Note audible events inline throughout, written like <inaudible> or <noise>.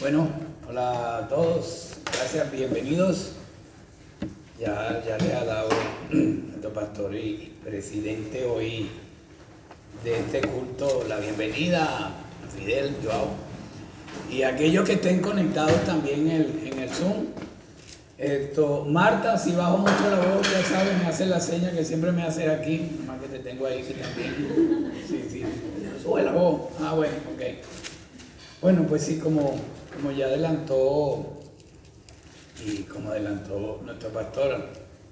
Bueno, hola a todos, gracias, bienvenidos. Ya, ya le ha dado <clears throat> nuestro pastor y presidente hoy de este culto la bienvenida a Fidel Joao. Y aquellos que estén conectados también en el, en el Zoom. Esto, Marta, si bajo mucho la voz, ya saben, me hace la seña que siempre me hace aquí, más que te tengo ahí que también. Sí, sí, sube la voz. Ah, bueno, ok. Bueno, pues sí, como, como ya adelantó y como adelantó nuestro pastor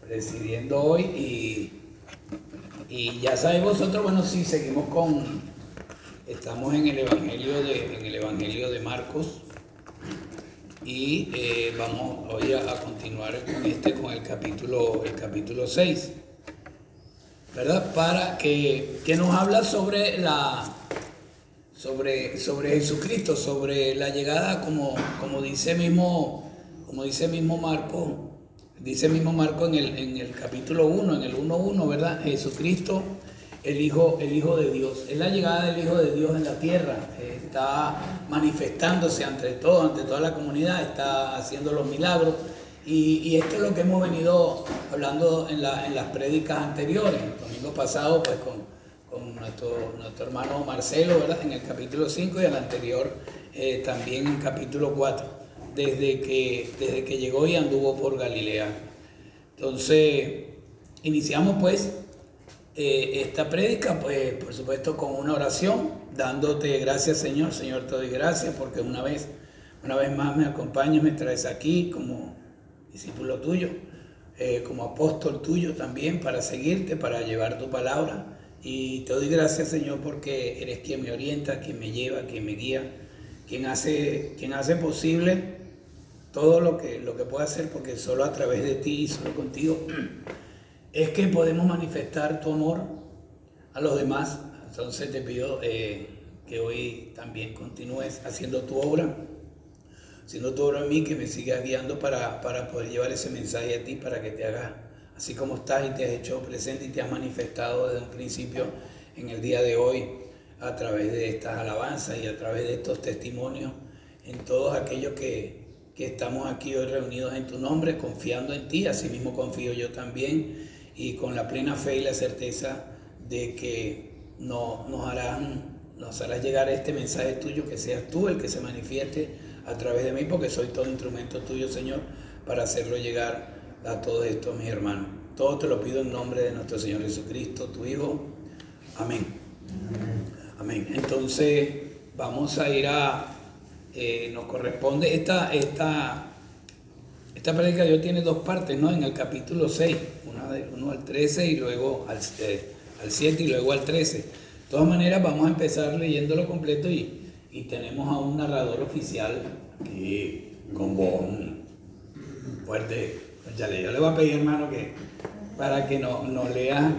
presidiendo hoy y, y ya sabéis vosotros, bueno, sí, seguimos con, estamos en el Evangelio de, en el Evangelio de Marcos y eh, vamos hoy a, a, continuar con este, con el capítulo, el capítulo 6, ¿verdad? Para que, que nos habla sobre la, sobre, sobre Jesucristo, sobre la llegada, como, como dice mismo, como dice mismo Marco, dice mismo Marco en el, en el capítulo 1, en el 1.1, ¿verdad? Jesucristo, el Hijo, el Hijo de Dios. Es la llegada del Hijo de Dios en la tierra. Está manifestándose ante todo, ante toda la comunidad, está haciendo los milagros. Y, y esto es lo que hemos venido hablando en, la, en las prédicas anteriores. El domingo pasado, pues con, con nuestro, nuestro hermano Marcelo, ¿verdad? En el capítulo 5 y el anterior eh, también en capítulo 4, desde que, desde que llegó y anduvo por Galilea. Entonces, iniciamos pues eh, esta prédica, pues por supuesto con una oración, dándote gracias Señor, Señor te doy gracias porque una vez, una vez más me acompañas, me traes aquí como discípulo tuyo, eh, como apóstol tuyo también para seguirte, para llevar tu palabra. Y te doy gracias, Señor, porque eres quien me orienta, quien me lleva, quien me guía, quien hace, quien hace posible todo lo que, lo que puedo hacer, porque solo a través de ti y solo contigo <clears throat> es que podemos manifestar tu amor a los demás. Entonces te pido eh, que hoy también continúes haciendo tu obra, haciendo tu obra en mí, que me sigas guiando para, para poder llevar ese mensaje a ti, para que te hagas así como estás y te has hecho presente y te has manifestado desde un principio en el día de hoy a través de estas alabanzas y a través de estos testimonios en todos aquellos que, que estamos aquí hoy reunidos en tu nombre, confiando en ti, así mismo confío yo también y con la plena fe y la certeza de que no, nos, harán, nos harás llegar este mensaje tuyo, que seas tú el que se manifieste a través de mí, porque soy todo instrumento tuyo, Señor, para hacerlo llegar a todos estos mis hermanos. Todo te lo pido en nombre de nuestro Señor Jesucristo, tu Hijo. Amén. Amén. Entonces, vamos a ir a, eh, nos corresponde, esta, esta, esta prédica Dios tiene dos partes, ¿no? En el capítulo 6, una 1 al 13 y luego al, eh, al 7 y luego al 13. De todas maneras, vamos a empezar leyéndolo completo y, y tenemos a un narrador oficial aquí con voz fuerte. Ya le, yo le voy a pedir, hermano, que para que nos no lea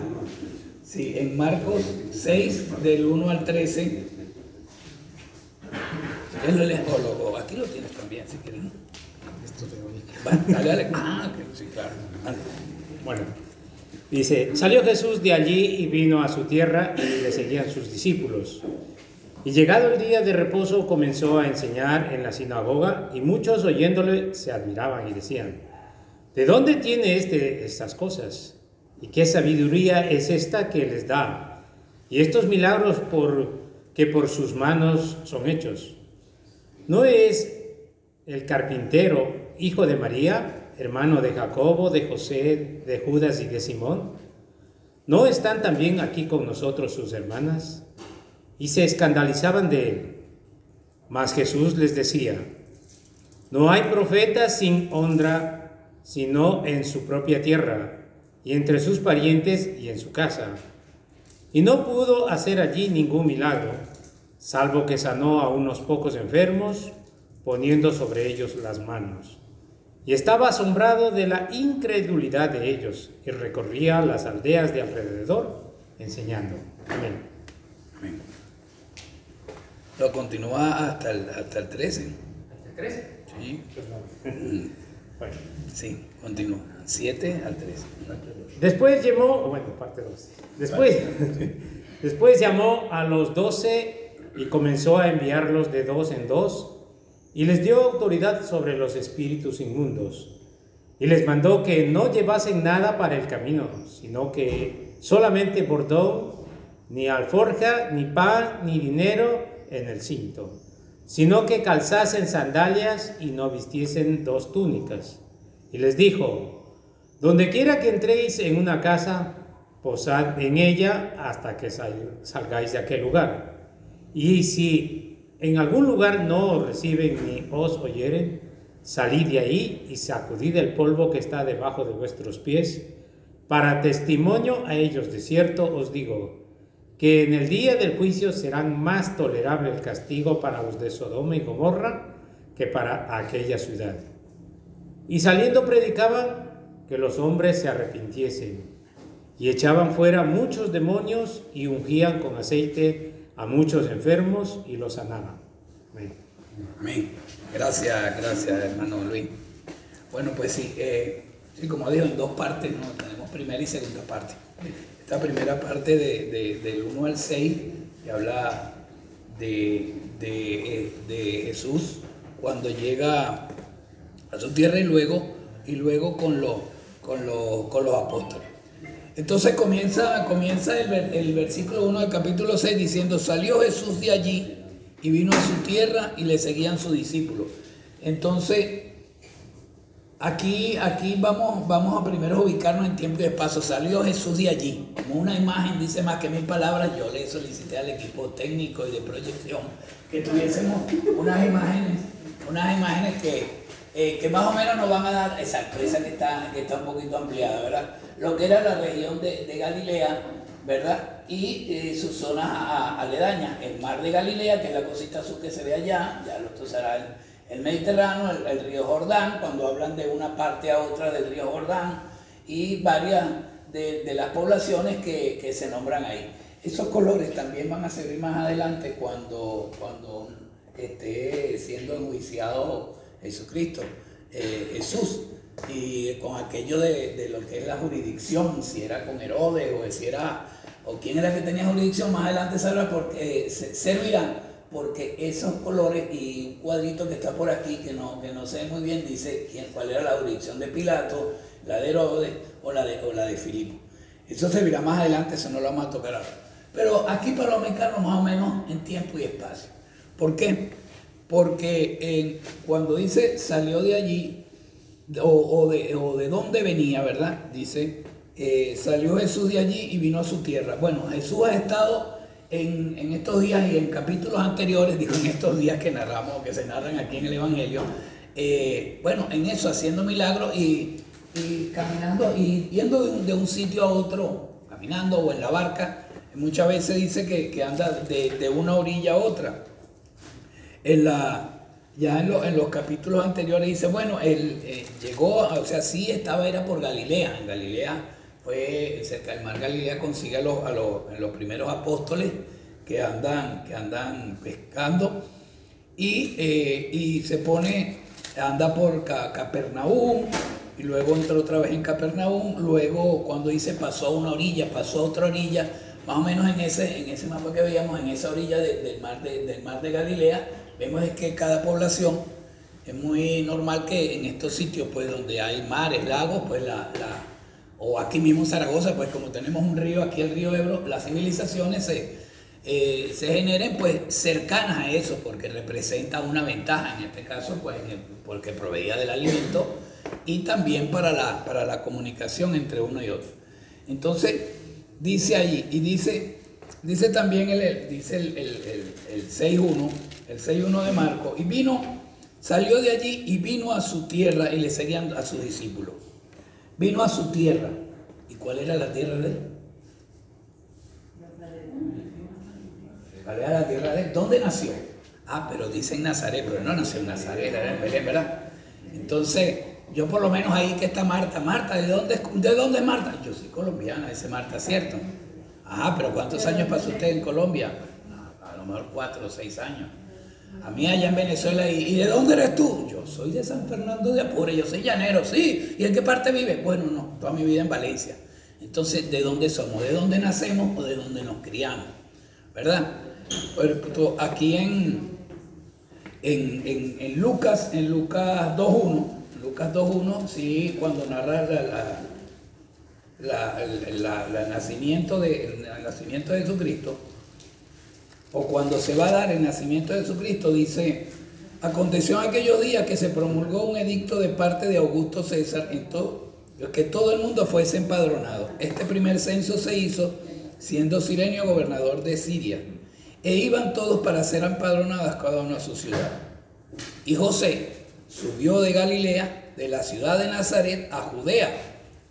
sí, en Marcos 6, del 1 al 13. Él lo lee, o o aquí lo tienes también, si quieres. Esto te oí. Va, dale, dale. Ah, que sí, claro. Dale. Bueno, dice, salió Jesús de allí y vino a su tierra y le seguían sus discípulos. Y llegado el día de reposo comenzó a enseñar en la sinagoga y muchos oyéndole se admiraban y decían, ¿de dónde tiene este estas cosas? ¿Y qué sabiduría es esta que les da? Y estos milagros que por sus manos son hechos. ¿No es el carpintero hijo de María, hermano de Jacobo, de José, de Judas y de Simón? ¿No están también aquí con nosotros sus hermanas? Y se escandalizaban de él. Mas Jesús les decía, no hay profeta sin honra, sino en su propia tierra, y entre sus parientes y en su casa. Y no pudo hacer allí ningún milagro, salvo que sanó a unos pocos enfermos, poniendo sobre ellos las manos. Y estaba asombrado de la incredulidad de ellos, y recorría las aldeas de alrededor enseñando. Amén. Amén. Lo continúa hasta el, hasta el 13. ¿Hasta el 13? Sí, <laughs> Bueno. sí, continúa. 7 al 13. Después llamó, bueno, parte 2. Después, <laughs> después llamó a los doce y comenzó a enviarlos de dos en dos y les dio autoridad sobre los espíritus inmundos. Y les mandó que no llevasen nada para el camino, sino que solamente bordón, ni alforja, ni pan, ni dinero en el cinto, sino que calzasen sandalias y no vistiesen dos túnicas. Y les dijo, donde quiera que entréis en una casa, posad en ella hasta que salgáis de aquel lugar. Y si en algún lugar no os reciben ni os oyeren, salid de ahí y sacudid el polvo que está debajo de vuestros pies. Para testimonio a ellos de cierto os digo, que en el día del juicio serán más tolerable el castigo para los de Sodoma y Gomorra que para aquella ciudad. Y saliendo predicaban que los hombres se arrepintiesen y echaban fuera muchos demonios y ungían con aceite a muchos enfermos y los sanaban. Amén. Gracias, gracias hermano Luis. Bueno, pues sí, eh, sí como dijo, en dos partes, ¿no? tenemos primera y segunda parte esta primera parte de, del 1 al 6, que habla de, de, Jesús cuando llega a su tierra y luego, y luego con, los, con, con los apóstoles. Entonces comienza, comienza el, el, versículo 1 del capítulo 6 diciendo, salió Jesús de allí y vino a su tierra y le seguían sus discípulos. Entonces, Aquí, aquí vamos, vamos a primero ubicarnos en tiempo y espacio. Salió Jesús de allí. Como una imagen dice más que mil palabras, yo le solicité al equipo técnico y de proyección que tuviésemos unas imágenes, unas imágenes que, eh, que más o menos nos van a dar, exacto, esa que está, que está un poquito ampliada, ¿verdad? Lo que era la región de, Galilea, ¿verdad? Y eh, sus zonas aledañas, el mar de Galilea, que es la cosita azul que se ve allá, ya lo será el Mediterráneo, el, río Jordán, cuando hablan de una parte a otra del río Jordán, y varias de, las poblaciones que, se nombran ahí. Esos colores también van a servir más adelante cuando, cuando esté siendo enjuiciado Jesucristo, eh, Jesús, y con aquello de, lo que es la jurisdicción, si era con Herodes o si era, o quién era que tenía jurisdicción, más adelante sabrá porque porque esos colores y un cuadrito que está por aquí, que no, que no sé muy bien, dice quién, cuál era la jurisdicción de Pilato, la de Herodes o la de, o la de Filipo. Eso se verá más adelante, eso no lo vamos a tocar ahora. Pero aquí para ubicarnos más o menos en tiempo y espacio. ¿Por qué? Porque eh, cuando dice salió de allí, o, de, o, de, dónde venía, ¿verdad? Dice, eh, salió Jesús de allí y vino a su tierra. Bueno, Jesús ha estado en, estos días y en capítulos anteriores, digo en estos días que narramos, que se narran aquí en el Evangelio, eh, bueno, en eso, haciendo milagros y, caminando y yendo de un, sitio a otro, caminando o en la barca, muchas veces dice que, anda de, una orilla a otra. En la, ya en, los capítulos anteriores dice, bueno, él eh, llegó, o sea, sí estaba, era por Galilea, en Galilea fue cerca del mar Galilea, consigue a los, a los, primeros apóstoles que andan, que andan pescando y, eh, y se pone, anda por Capernaum y luego entra otra vez en Capernaum, luego cuando dice pasó a una orilla, pasó a otra orilla, más o menos en ese, en ese mapa que veíamos, en esa orilla del, mar de, del mar de Galilea, vemos es que cada población es muy normal que en estos sitios pues donde hay mares, lagos, pues la o aquí mismo Zaragoza, pues como tenemos un río, aquí el río Ebro, las civilizaciones se, eh, se generen pues cercanas a eso, porque representa una ventaja, en este caso, pues porque proveía del alimento y también para la, para la comunicación entre uno y otro. Entonces, dice allí, y dice, dice también el, dice el, el, el 6.1, el 6.1 de Marco, y vino, salió de allí y vino a su tierra y le seguían a sus discípulos. Vino a su tierra. ¿Y cuál era la tierra de él? ¿Cuál era la tierra de él? ¿Dónde nació? Ah, pero dice en Nazaret, pero no nació en Nazaret, ¿verdad? Entonces, yo por lo menos ahí que está Marta. Marta, ¿de dónde, ¿de dónde es Marta? Yo soy colombiana, dice Marta, ¿cierto? Ah, pero ¿cuántos años pasó usted en Colombia? a lo mejor cuatro o seis años. A mí allá en Venezuela, ¿y, de dónde eres tú? Yo soy de San Fernando de Apure, yo soy llanero, sí. ¿Y en qué parte vive? Bueno, no, toda mi vida en Valencia. Entonces, ¿de dónde somos? ¿De dónde nacemos o de dónde nos criamos? ¿Verdad? Pues, aquí en, En, Lucas, en Lucas 2.1, Lucas 2.1, sí, cuando narra la, el nacimiento de, el nacimiento de Jesucristo, o cuando se va a dar el nacimiento de Jesucristo, dice, aconteció en aquellos días que se promulgó un edicto de parte de Augusto César en todo, que todo el mundo fuese empadronado. Este primer censo se hizo siendo Sirenio gobernador de Siria, e iban todos para ser empadronados cada uno a su ciudad. Y José subió de Galilea, de la ciudad de Nazaret, a Judea,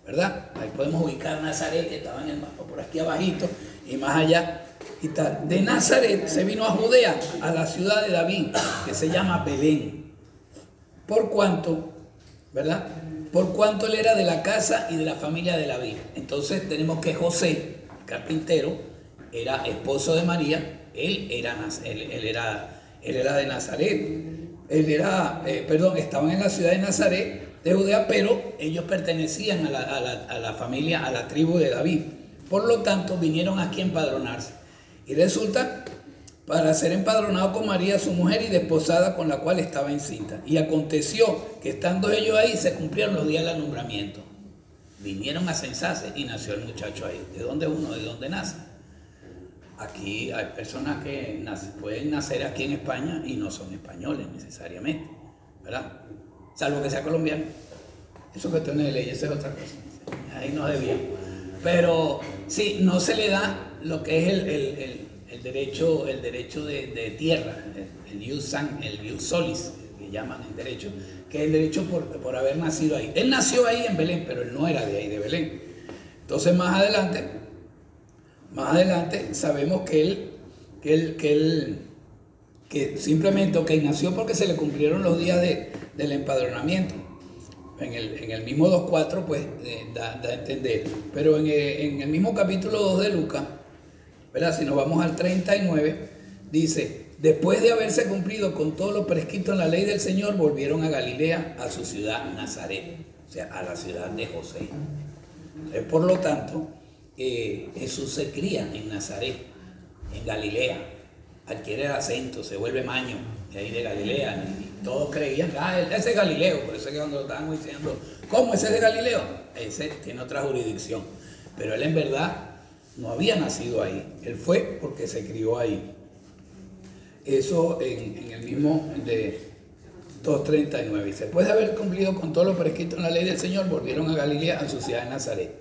¿verdad? Ahí podemos ubicar Nazaret, que estaba en el mapa por aquí abajito, y más allá De Nazaret se vino a Judea, a la ciudad de David, que se llama Belén. Por cuanto, ¿verdad? Por cuanto él era de la casa y de la familia de David. Entonces tenemos que José, carpintero, era esposo de María, él era, él, era, él era de Nazaret. Él era, eh, perdón, estaban en la ciudad de Nazaret, de Judea, pero ellos pertenecían a la, a la familia, a la tribu de David. Por lo tanto, vinieron aquí a empadronarse. Y resulta para ser empadronado con María, su mujer, y desposada con la cual estaba encinta. Y aconteció que estando ellos ahí, se cumplieron los días del nombramiento. Vinieron a censarse y nació el muchacho ahí. ¿De dónde uno? ¿De dónde nace? Aquí hay personas que pueden nacer aquí en España y no son españoles necesariamente, ¿verdad? Salvo que sea colombiano. Eso que de ley, esa es otra cosa. Ahí no es bien. Pero sí, no se le da lo que es el, derecho, el derecho de, tierra, el, el san, el solis, que llaman el derecho, que es el derecho por, haber nacido ahí. Él nació ahí en Belén, pero él no era de ahí, de Belén. Entonces más adelante, más adelante sabemos que él, que él, que él, que simplemente, ok, nació porque se le cumplieron los días del empadronamiento. En el, en el mismo 2.4, pues eh, da, a entender. Pero en, en el mismo capítulo 2 de Lucas, si nos vamos al 39, dice, después de haberse cumplido con todo lo prescrito en la ley del Señor, volvieron a Galilea, a su ciudad Nazaret, o sea, a la ciudad de José. por lo tanto, eh, Jesús se cría en Nazaret, en Galilea, adquiere el acento, se vuelve maño, de ahí de Galilea, y todos creían, ah, ese es Galileo, por eso es que cuando lo estaban diciendo, ¿cómo ese es de Galileo? Ese tiene otra jurisdicción, pero él en verdad no había nacido ahí, él fue porque se crió ahí. Eso en, el mismo de 2.39. Y después de haber cumplido con todo lo prescrito en la ley del Señor, volvieron a Galilea, a su ciudad de Nazaret.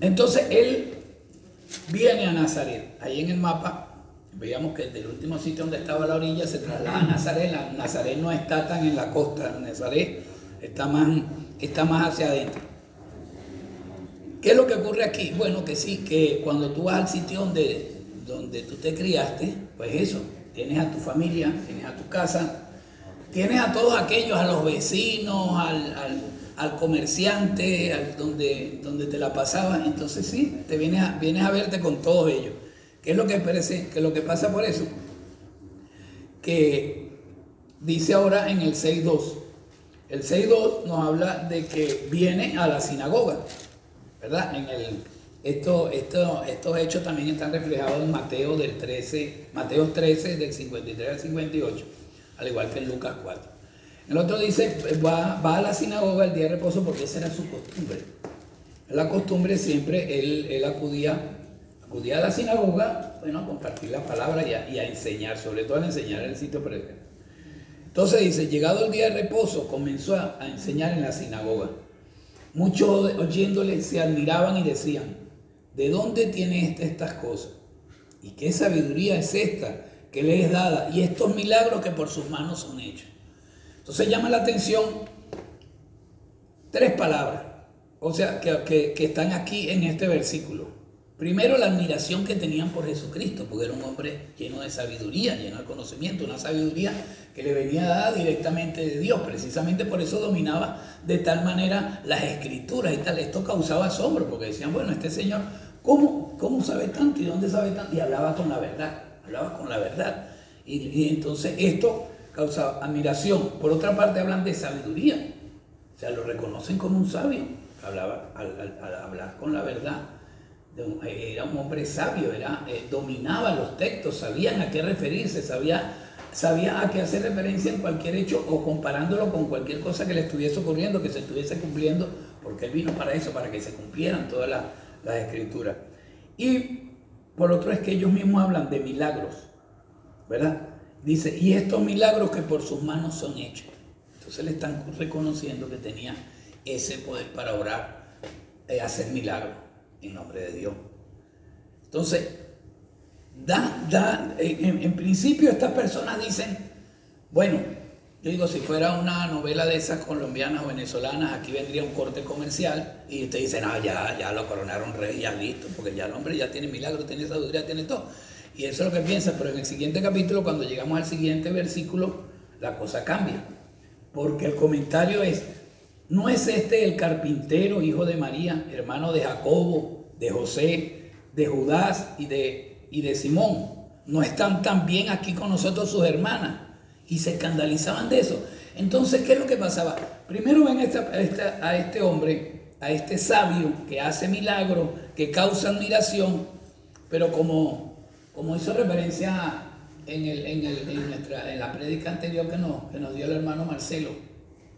Entonces él viene a Nazaret. Ahí en el mapa veíamos que del último sitio donde estaba la orilla se traslada a Nazaret. Nazaret no está tan en la costa, Nazaret está más, está más hacia adentro. ¿Qué es lo que ocurre aquí? Bueno, que sí, que cuando tú vas al sitio donde, donde tú te criaste, pues eso, tienes a tu familia, tienes a tu casa, tienes a todos aquellos, a los vecinos, al, comerciante, al, donde, donde te la pasaba, entonces sí, te vienes vienes a verte con todos ellos. ¿Qué es lo que, parece, que lo que pasa por eso? Que dice ahora en el 6.2, el 6.2 nos habla de que viene a la sinagoga. ¿verdad? En el, esto, esto, estos hechos también están reflejados en Mateo del 13, Mateo 13 del 53 al 58, al igual que en Lucas 4. El otro dice, va, va a la sinagoga el día de reposo porque esa era su costumbre. La costumbre siempre, él, él acudía, acudía a la sinagoga, bueno, a compartir la palabra y a, y a enseñar, sobre todo a enseñar en el sitio presente. Entonces dice, llegado el día de reposo, comenzó a enseñar en la sinagoga. Muchos oyéndole se admiraban y decían, ¿de dónde tiene este estas cosas? ¿Y qué sabiduría es esta que le es dada? Y estos milagros que por sus manos son hechos. Entonces llama la atención tres palabras, o sea, que, que están aquí en este versículo. Primero, la admiración que tenían por Jesucristo, porque era un hombre lleno de sabiduría, lleno de conocimiento, una sabiduría que le venía dada directamente de Dios. Precisamente por eso dominaba de tal manera las escrituras y tal. Esto causaba asombro, porque decían, bueno, este señor, ¿cómo, cómo sabe tanto y dónde sabe tanto? Y hablaba con la verdad, hablaba con la verdad. Y, entonces esto causaba admiración. Por otra parte, hablan de sabiduría. O sea, lo reconocen como un sabio. Hablaba al hablar con la verdad era un hombre sabio, era, eh, dominaba los textos, sabían a qué referirse, sabía sabía a qué hacer referencia en cualquier hecho o comparándolo con cualquier cosa que le estuviese ocurriendo, que se estuviese cumpliendo, porque él vino para eso, para que se cumplieran todas las, escrituras. Y por otro es que ellos mismos hablan de milagros, ¿verdad? Dice, y estos milagros que por sus manos son hechos. Entonces le están reconociendo que tenía ese poder para orar, y hacer milagros en nombre de Dios. Entonces, da, da, en, principio estas personas dicen, bueno, yo digo, si fuera una novela de esas colombianas o venezolanas, aquí vendría un corte comercial y usted dice, no, ya, ya lo coronaron rey, ya listo, porque ya el hombre ya tiene milagro, tiene sabiduría, tiene todo. Y eso es lo que piensa, pero en el siguiente capítulo, cuando llegamos al siguiente versículo, la cosa cambia. Porque el comentario es, ¿no es este el carpintero, hijo de María, hermano de Jacobo, de José, de Judas y de, y de Simón? ¿No están también aquí con nosotros sus hermanas? Y se escandalizaban de eso. Entonces, ¿qué es lo que pasaba? Primero ven a este hombre, a este sabio que hace milagros, que causa admiración, pero como como hizo referencia en, el, en, el, en, la prédica anterior que nos, que nos dio el hermano Marcelo,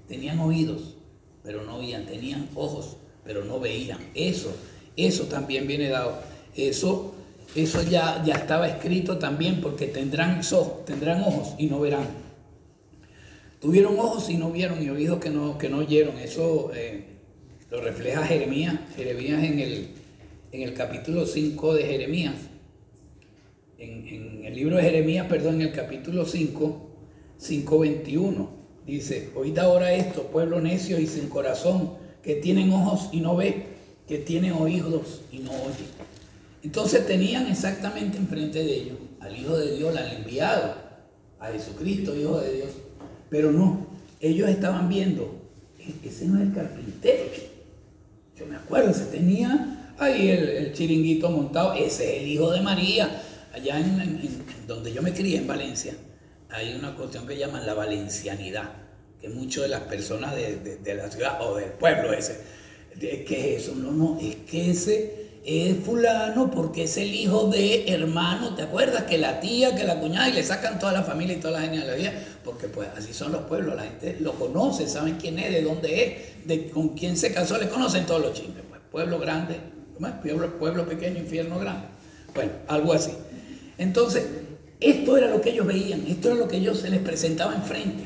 tenían oídos, pero no oían, tenían ojos, pero no veían. Eso, eso también viene dado. Eso, eso ya, ya estaba escrito también porque tendrán tendrán ojos y no verán. Tuvieron ojos y no vieron y oídos que no, que no oyeron. Eso eh, lo refleja Jeremías, Jeremías en el, en el capítulo 5 de Jeremías en, el libro de Jeremías, perdón, en el capítulo 5, 5.21, dice, oíd ahora esto, pueblo necio y sin corazón, que tienen ojos y no ve, que tienen oídos y no oye. Entonces tenían exactamente enfrente de ellos al Hijo de Dios, al enviado, a Jesucristo, Hijo de Dios. Pero no, ellos estaban viendo, e-, ese no es el carpintero. Yo me acuerdo, se tenía ahí el, el chiringuito montado, ese es el Hijo de María allá en, donde yo me crié, en Valencia, hay una cuestión que llaman la valencianidad, que muchas de las personas de, la ciudad o del pueblo ese, ¿qué es eso? No, no, es que ese es fulano porque es el hijo de hermano, ¿te acuerdas? Que la tía, que la cuñada, y le sacan toda la familia y toda la genealogía, porque pues así son los pueblos, la gente lo conoce, saben quién es, de dónde es, de con quién se casó, le conocen todos los chismes, pues pueblo grande. Pueblo, pueblo pequeño, infierno grande. Bueno, algo así. Entonces, esto era lo que ellos veían, esto era lo que ellos se les presentaba enfrente.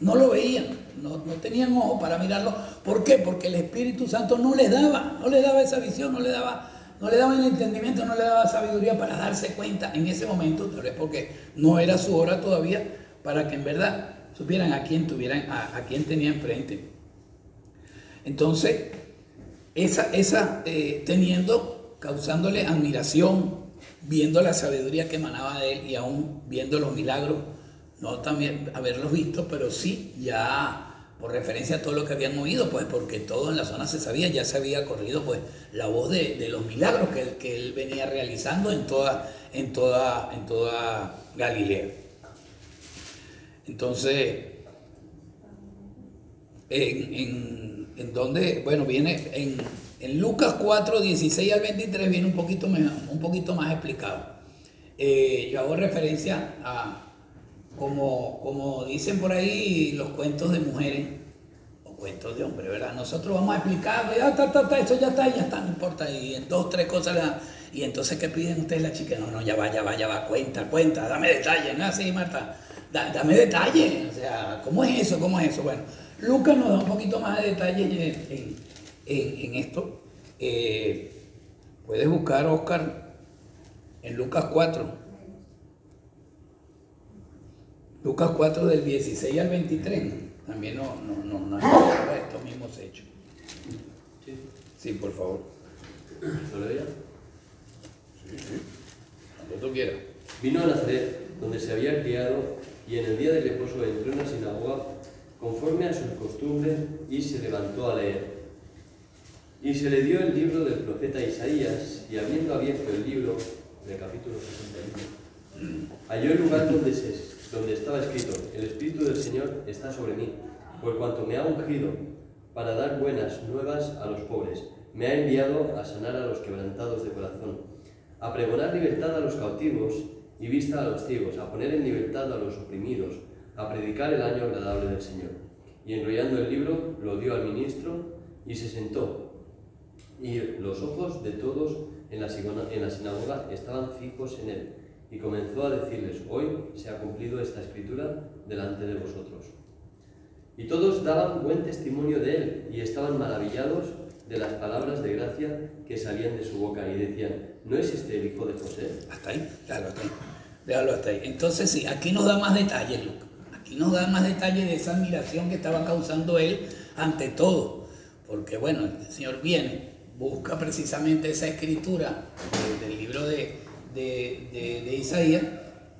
No lo veían, no, tenían ojo para mirarlo. ¿Por qué? Porque el Espíritu Santo no les daba, no les daba esa visión, no les daba, no le daba el entendimiento, no le daba sabiduría para darse cuenta en ese momento, tal vez porque no era su hora todavía, para que en verdad supieran a quién tuvieran, a, quién tenían enfrente. Entonces, esa, esa eh, teniendo, causándole admiración, viendo la sabiduría que emanaba de él y aún viendo los milagros, no también haberlos visto, pero sí ya por referencia a todo lo que habían oído, pues porque todo en la zona se sabía, ya se había corrido pues la voz de, los milagros que, que, él venía realizando en toda, en toda, en toda Galilea. Entonces, en, en donde, bueno, viene en en Lucas 4, 16 al 23 viene un poquito, un poquito más explicado. Eh, yo hago referencia a, como, como dicen por ahí, los cuentos de mujeres o cuentos de hombres, ¿verdad? Nosotros vamos a explicar, ya está, está, eso ya está, ya está, no importa. Y en dos, tres cosas. Y entonces, ¿qué piden ustedes la chica? No, no, ya va, ya va, ya va, cuenta, cuenta, dame detalle, ¿no? Así, Marta, dame detalle. O sea, ¿cómo es eso? ¿Cómo es eso? Bueno, Lucas nos da un poquito más de detalle en en, esto. Eh, puedes buscar, Oscar, en Lucas 4. Lucas 4 del 16 al 23. También no, no, no, no estos mismos hechos. Sí, por favor. ¿Lo leo ya? Sí, sí. Cuando tú quieras. Vino a Nazaret, donde se había criado, y en el día del reposo entró en la sinagoga conforme a sus costumbres y se levantó a leer. Y se le dio el libro del profeta Isaías, y habiendo abierto el libro, del capítulo 61, halló el lugar donde, se, donde estaba escrito, el Espíritu del Señor está sobre mí, por cuanto me ha ungido para dar buenas nuevas a los pobres, me ha enviado a sanar a los quebrantados de corazón, a pregonar libertad a los cautivos y vista a los ciegos, a poner en libertad a los oprimidos, a predicar el año agradable del Señor. Y enrollando el libro, lo dio al ministro y se sentó. Y los ojos de todos en la, en sinagoga estaban fijos en él. Y comenzó a decirles, hoy se ha cumplido esta escritura delante de vosotros. Y todos daban buen testimonio de él y estaban maravillados de las palabras de gracia que salían de su boca y decían, ¿no es este el hijo de José? Hasta ahí, déjalo hasta ahí. Déjalo hasta ahí. Entonces sí, aquí nos da más detalles, Lucas. Aquí nos da más detalles de esa admiración que estaba causando él ante todo. Porque bueno, el Señor viene, busca precisamente esa escritura del, libro de, de, Isaías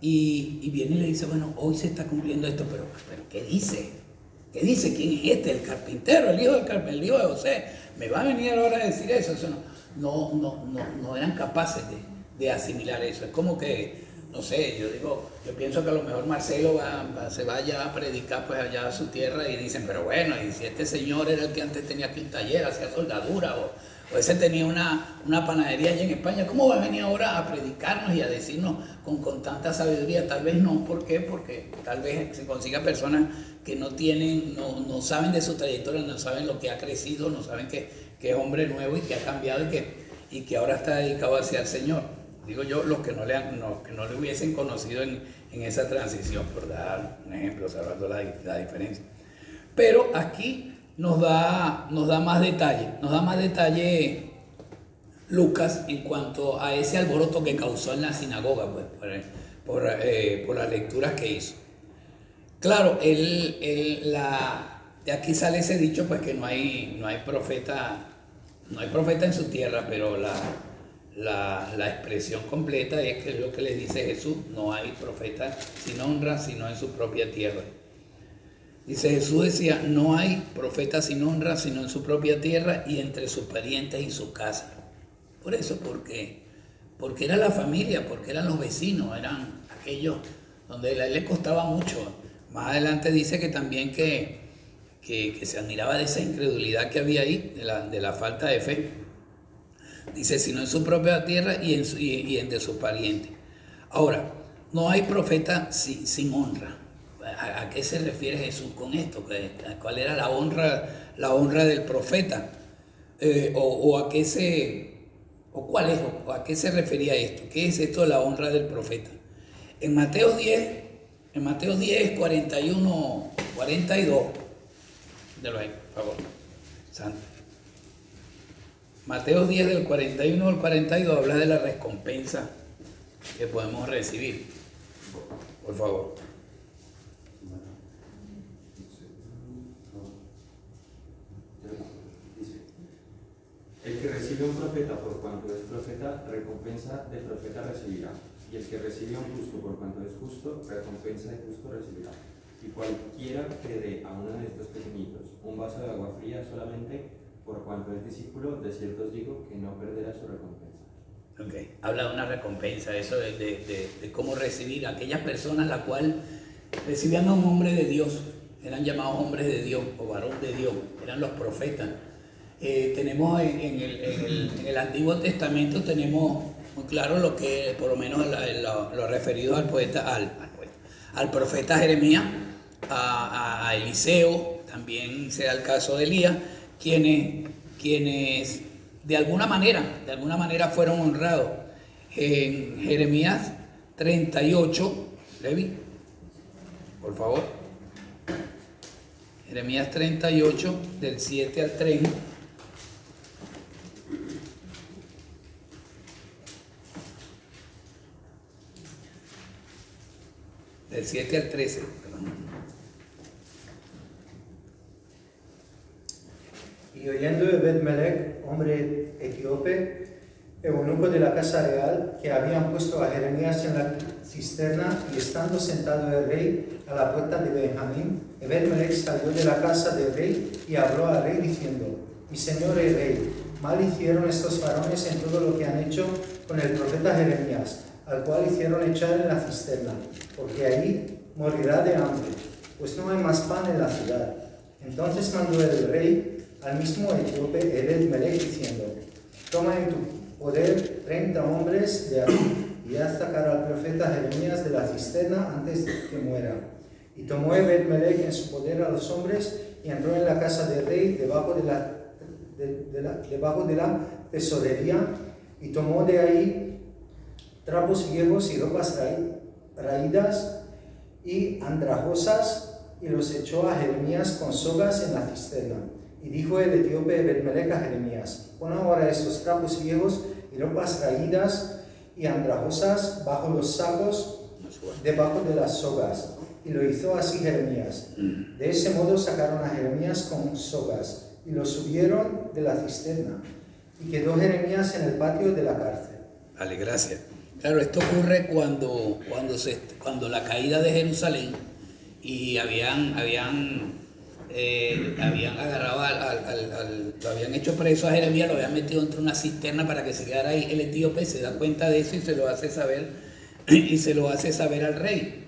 y, viene y le dice, bueno, hoy se está cumpliendo esto, pero, pero ¿qué dice? ¿Qué dice? ¿Quién es este? El carpintero, el hijo del carpintero, el hijo de José me va a venir ahora a decir eso. eso no, no, no, no, eran capaces de, asimilar eso. Es como que, no sé, yo digo, yo pienso que a lo mejor Marcelo va, se vaya a predicar pues allá a su tierra y dicen, pero bueno, y si este señor era el que antes tenía aquí un taller, hacía soldadura o, o ese tenía una, una, panadería allá en España, ¿cómo va a venir ahora a predicarnos y a decirnos con, con tanta sabiduría? Tal vez no, ¿por qué? Porque tal vez se consiga personas que no tienen, no, no, saben de su trayectoria, no saben lo que ha crecido, no saben que, que, es hombre nuevo y que ha cambiado y que, y que ahora está dedicado hacia el Señor. Digo yo, los que no le, han, que no le hubiesen conocido en, en, esa transición, por dar un ejemplo, salvando la, la diferencia. Pero aquí nos da, nos da más detalle, nos da más detalle Lucas en cuanto a ese alboroto que causó en la sinagoga, pues, por, por, eh, por las lecturas que hizo. Claro, la, de aquí sale ese dicho, pues que no hay, no hay profeta, no hay profeta en su tierra, pero la, la, expresión completa es que es lo que le dice Jesús, no hay profeta sin honra, sino en su propia tierra. Dice Jesús decía, no hay profeta sin honra, sino en su propia tierra y entre sus parientes y su casa. Por eso, porque, porque era la familia, porque eran los vecinos, eran aquellos donde él le costaba mucho más adelante dice que también que, que, se admiraba de esa incredulidad que había ahí, de la, de la falta de fe. Dice, sino en su propia tierra y en, y, en de sus parientes. Ahora, no hay profeta sin, sin honra. ¿A, qué se refiere Jesús con esto? ¿Cuál era la honra, la honra del profeta? Eh, o, a qué se, o cuál es, o a qué se refería esto? ¿Qué es esto de la honra del profeta? En Mateo 10, en Mateo 10, 41, 42. Déjalo ahí, por favor. Santo. Mateo 10 del 41 al 42 habla de la recompensa que podemos recibir. Por favor. El que recibe un profeta por cuanto es profeta, recompensa de profeta recibirá y el que recibe a un justo por cuanto es justo, recompensa de justo recibirá. Y cualquiera que dé a uno de estos pequeñitos un vaso de agua fría solamente por cuanto es discípulo, de cierto os digo que no perderá su recompensa. Ok, habla de una recompensa, eso de, de, cómo recibir a aquellas personas la cual recibían a un hombre de Dios, eran llamados hombres de Dios o varón de Dios, eran los profetas. Eh, tenemos en, en, el, en, el, en el Antiguo Testamento tenemos muy claro lo que, por lo menos lo, referido al poeta, al, al, profeta Jeremías, a, Eliseo, también sea el caso de Elías, quienes, quienes de alguna manera, de alguna manera fueron honrados. En Jeremías 38, Levi, por favor. Jeremías 38, del 7 al 3. Del 7 al 13. Y oyendo Ebed-Melech, hombre etíope, eunuco de la casa real, que habían puesto a Jeremías en la cisterna, y estando sentado el rey a la puerta de Benjamín, Ebed-Melech salió de la casa del rey y habló al rey diciendo, Mi señor el rey, mal hicieron estos varones en todo lo que han hecho con el profeta Jeremías al cual hicieron echar en la cisterna, porque allí morirá de hambre, pues no hay más pan en la ciudad. Entonces mandó el rey al mismo etíope Ered Melech diciendo, toma en tu poder treinta hombres de aquí y haz sacar al profeta Jeremías de la cisterna antes de que muera. Y tomó Ebed-Melech en su poder a los hombres y entró en la casa del rey debajo de la, de- de de tesorería y tomó de ahí trapos viejos y ropas raí- raídas y andrajosas y los echó a Jeremías con sogas en la cisterna. Y dijo el etíope Ebed-Melech a Jeremías, pon ahora estos trapos viejos y ropas raídas y andrajosas bajo los sacos debajo de las sogas. Y lo hizo así Jeremías. De ese modo sacaron a Jeremías con sogas y lo subieron de la cisterna. Y quedó Jeremías en el patio de la cárcel. Vale. Claro, esto ocurre cuando, cuando, se, cuando la caída de Jerusalén y habían, habían, eh, habían agarrado al, lo habían hecho preso a Jeremías, lo habían metido entre una cisterna para que se quedara ahí. El etíope se da cuenta de eso y se lo hace saber, <clears throat> y se lo hace saber al rey,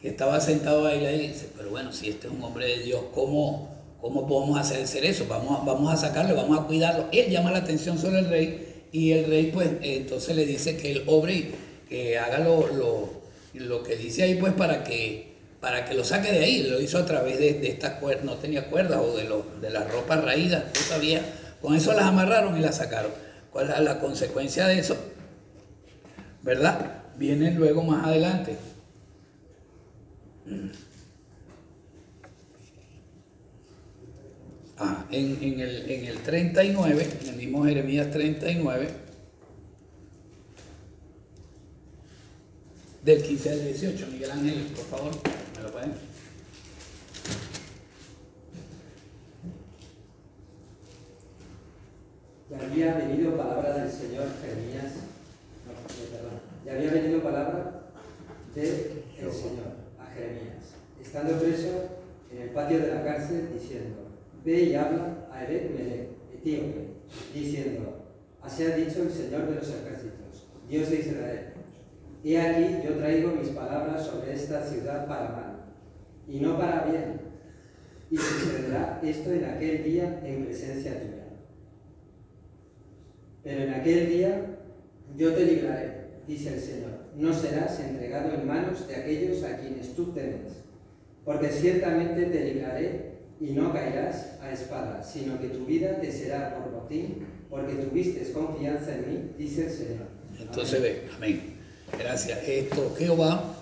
que estaba sentado ahí y dice, pero bueno, si este es un hombre de Dios, ¿cómo, cómo podemos hacer, eso? Vamos, vamos a sacarlo, vamos a cuidarlo. Él llama la atención sobre el rey y el rey pues entonces le dice que él obre y que haga lo, lo, lo que dice ahí pues para que, para que lo saque de ahí. Lo hizo a través de, de estas cuerdas, no tenía cuerdas o de, lo, de las ropas raídas, tú sabías. Con eso las amarraron y las sacaron. ¿Cuál es la consecuencia de eso? ¿Verdad? Viene luego más adelante. Ah, en, el, en el 39, en el mismo Jeremías 39, del 15 al 18, Miguel Ángel, por favor, me lo pueden. Ya había venido palabra del Señor Jeremías, no, eh, perdón, ya había venido palabra del Señor a Jeremías, estando preso en el patio de la cárcel, diciendo, ve y habla a Ebed Melech, etíope, diciendo, así ha dicho el Señor de los ejércitos, Dios de Israel, he aquí yo traigo mis palabras sobre esta ciudad para mal, y no para bien, y sucederá esto en aquel día en presencia tuya. Pero en aquel día yo te libraré, dice el Señor. No serás entregado en manos de aquellos a quienes tú temes, porque ciertamente te libraré y no caerás a espada, sino que tu vida te será por botín, porque tuviste confianza en mí, dice el Señor. Entonces ve, amén. Gracias. Esto, Jehová,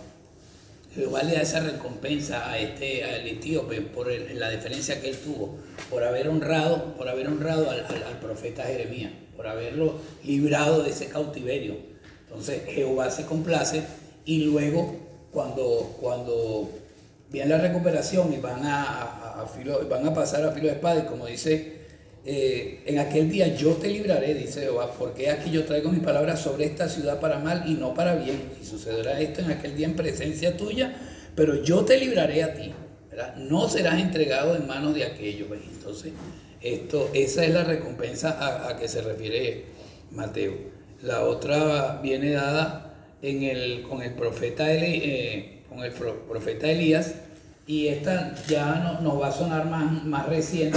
Jehová le da esa recompensa a este, al etíope por el- la diferencia que él tuvo, por haber honrado, por haber honrado al, al- al profeta Jeremías, por haberlo librado de ese cautiverio. Entonces Jehová se complace y luego cuando, cuando viene la recuperación y van a, a- filo- van a pasar a filo de espada y como dice eh, en aquel día yo te libraré, dice Jehová, porque aquí yo traigo mis palabras sobre esta ciudad para mal y no para bien. Y sucederá esto en aquel día en presencia tuya, pero yo te libraré a ti. No serás entregado en manos de aquellos. ¿ves? Entonces, esto, esa es la recompensa a, que se refiere Mateo. La otra viene dada con el profeta eh, Elías, y esta ya no- nos va a sonar más, más reciente,